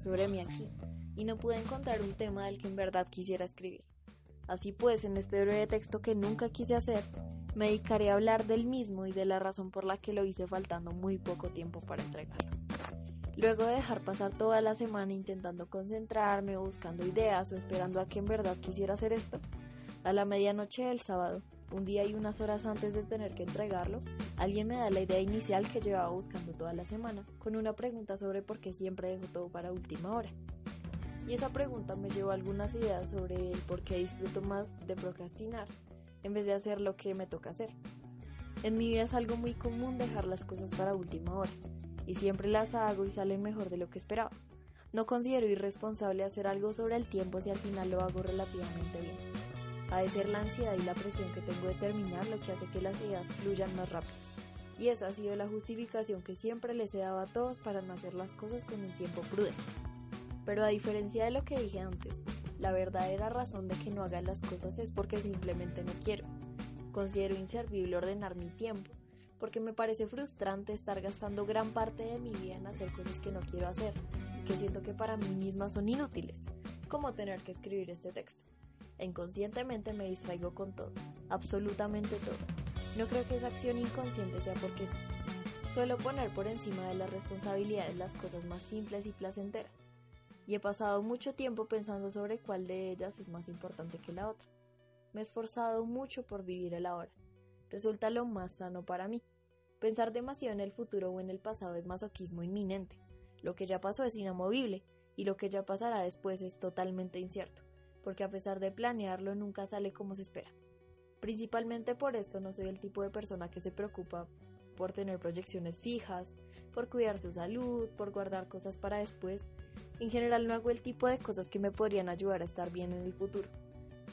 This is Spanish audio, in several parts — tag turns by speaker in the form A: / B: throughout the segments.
A: Sobre mí aquí, y no pude encontrar un tema del que en verdad quisiera escribir. Así pues, en este breve texto que nunca quise hacer, me dedicaré a hablar del mismo y de la razón por la que lo hice faltando muy poco tiempo para entregarlo. Luego de dejar pasar toda la semana intentando concentrarme, buscando ideas o esperando a que en verdad quisiera hacer esto, a la medianoche del sábado, un día y unas horas antes de tener que entregarlo, alguien me da la idea inicial que llevaba buscando toda la semana, con una pregunta sobre por qué siempre dejo todo para última hora. Y esa pregunta me llevó a algunas ideas sobre el por qué disfruto más de procrastinar en vez de hacer lo que me toca hacer. En mi vida es algo muy común dejar las cosas para última hora, y siempre las hago y salen mejor de lo que esperaba. No considero irresponsable hacer algo sobre el tiempo si al final lo hago relativamente bien. Ha de ser la ansiedad y la presión que tengo de terminar lo que hace que las ideas fluyan más rápido. Y esa ha sido la justificación que siempre les he dado a todos para no hacer las cosas con un tiempo prudente. Pero a diferencia de lo que dije antes, la verdadera razón de que no haga las cosas es porque simplemente no quiero. Considero inservible ordenar mi tiempo, porque me parece frustrante estar gastando gran parte de mi vida en hacer cosas que no quiero hacer y que siento que para mí mismas son inútiles, como tener que escribir este texto. Inconscientemente me distraigo con todo, absolutamente todo. No creo que esa acción inconsciente sea porque sí. Suelo poner por encima de las responsabilidades las cosas más simples y placenteras y he pasado mucho tiempo pensando sobre cuál de ellas es más importante que la otra. Me he esforzado mucho por vivir el ahora. Resulta lo más sano para mí. Pensar demasiado en el futuro o en el pasado es masoquismo inminente. Lo que ya pasó es inamovible y lo que ya pasará después es totalmente incierto, porque a pesar de planearlo nunca sale como se espera. Principalmente por esto no soy el tipo de persona que se preocupa por tener proyecciones fijas, por cuidar su salud, por guardar cosas para después. En general no hago el tipo de cosas que me podrían ayudar a estar bien en el futuro.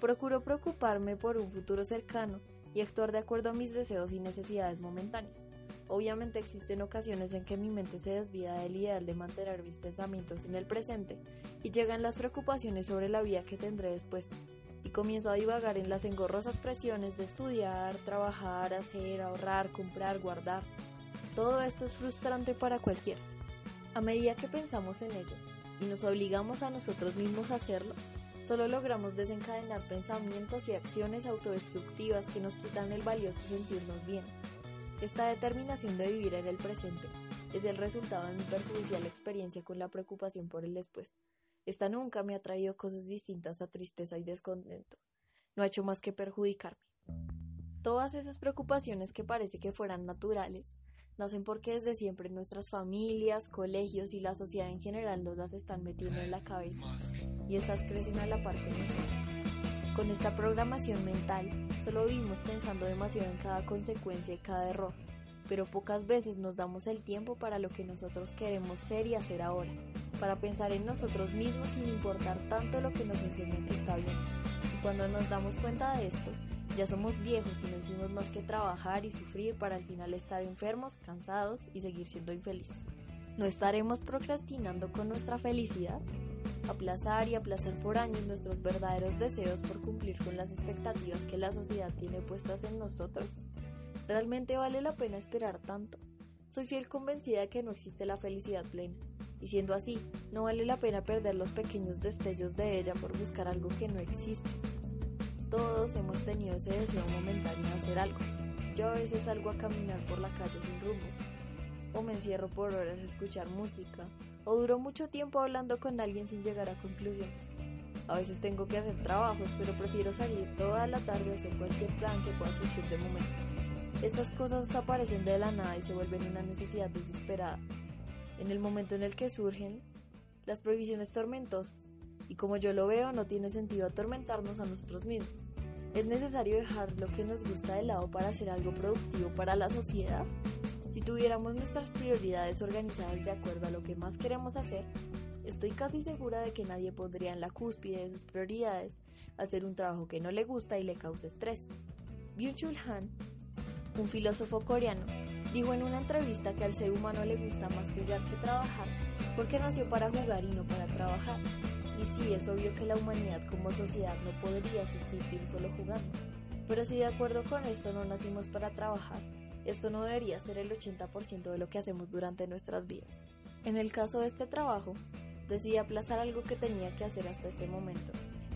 A: Procuro preocuparme por un futuro cercano y actuar de acuerdo a mis deseos y necesidades momentáneas. Obviamente existen ocasiones en que mi mente se desvía del ideal de mantener mis pensamientos en el presente y llegan las preocupaciones sobre la vida que tendré después y comienzo a divagar en las engorrosas presiones de estudiar, trabajar, hacer, ahorrar, comprar, guardar. Todo esto es frustrante para cualquiera. A medida que pensamos en ello y nos obligamos a nosotros mismos a hacerlo, solo logramos desencadenar pensamientos y acciones autodestructivas que nos quitan el valioso sentirnos bien. Esta determinación de vivir en el presente es el resultado de mi perjudicial experiencia con la preocupación por el después. Esta nunca me ha traído cosas distintas a tristeza y descontento. No ha hecho más que perjudicarme. Todas esas preocupaciones que parece que fueran naturales nacen porque desde siempre nuestras familias, colegios y la sociedad en general nos las están metiendo en la cabeza y estas crecen a la par. Con esta programación mental solo vivimos pensando demasiado en cada consecuencia y cada error, pero pocas veces nos damos el tiempo para lo que nosotros queremos ser y hacer ahora, para pensar en nosotros mismos sin importar tanto lo que nos enseñan que está bien. Y cuando nos damos cuenta de esto, ya somos viejos y no hicimos más que trabajar y sufrir para al final estar enfermos, cansados y seguir siendo infelices. ¿No estaremos procrastinando con nuestra felicidad? Aplazar y aplazar por años nuestros verdaderos deseos por cumplir con las expectativas que la sociedad tiene puestas en nosotros. ¿Realmente vale la pena esperar tanto? Soy fiel convencida de que no existe la felicidad plena, y siendo así, no vale la pena perder los pequeños destellos de ella por buscar algo que no existe. Todos hemos tenido ese deseo momentáneo de hacer algo. Yo a veces salgo a caminar por la calle sin rumbo, o me encierro por horas a escuchar música, o duro mucho tiempo hablando con alguien sin llegar a conclusiones. A veces tengo que hacer trabajos, pero prefiero salir toda la tarde a hacer cualquier plan que pueda surgir de momento. Estas cosas aparecen de la nada y se vuelven una necesidad desesperada. En el momento en el que surgen las prohibiciones tormentosas, y como yo lo veo, no tiene sentido atormentarnos a nosotros mismos. ¿Es necesario dejar lo que nos gusta de lado para hacer algo productivo para la sociedad? Si tuviéramos nuestras prioridades organizadas de acuerdo a lo que más queremos hacer, estoy casi segura de que nadie pondría en la cúspide de sus prioridades hacer un trabajo que no le gusta y le causa estrés. Byung-Chul Han, un filósofo coreano, dijo en una entrevista que al ser humano le gusta más jugar que trabajar porque nació para jugar y no para trabajar. Y sí, es obvio que la humanidad como sociedad no podría subsistir solo jugando. Pero si de acuerdo con esto no nacimos para trabajar, esto no debería ser el 80% de lo que hacemos durante nuestras vidas. En el caso de este trabajo, decidí aplazar algo que tenía que hacer hasta este momento,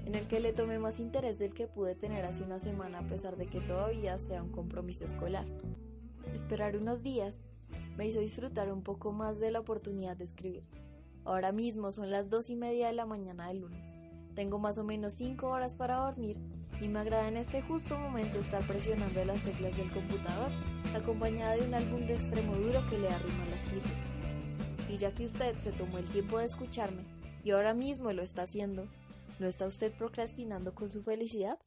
A: en el que le tomé más interés del que pude tener hace una semana a pesar de que todavía sea un compromiso escolar. Esperar unos días me hizo disfrutar un poco más de la oportunidad de escribir. Ahora mismo son las dos y media de la mañana del lunes. Tengo más o menos cinco horas para dormir y me agrada en este justo momento estar presionando las teclas del computador, acompañada de un álbum de extremo duro que le arrima la escritura. Y ya que usted se tomó el tiempo de escucharme y ahora mismo lo está haciendo, ¿no está usted procrastinando con su felicidad?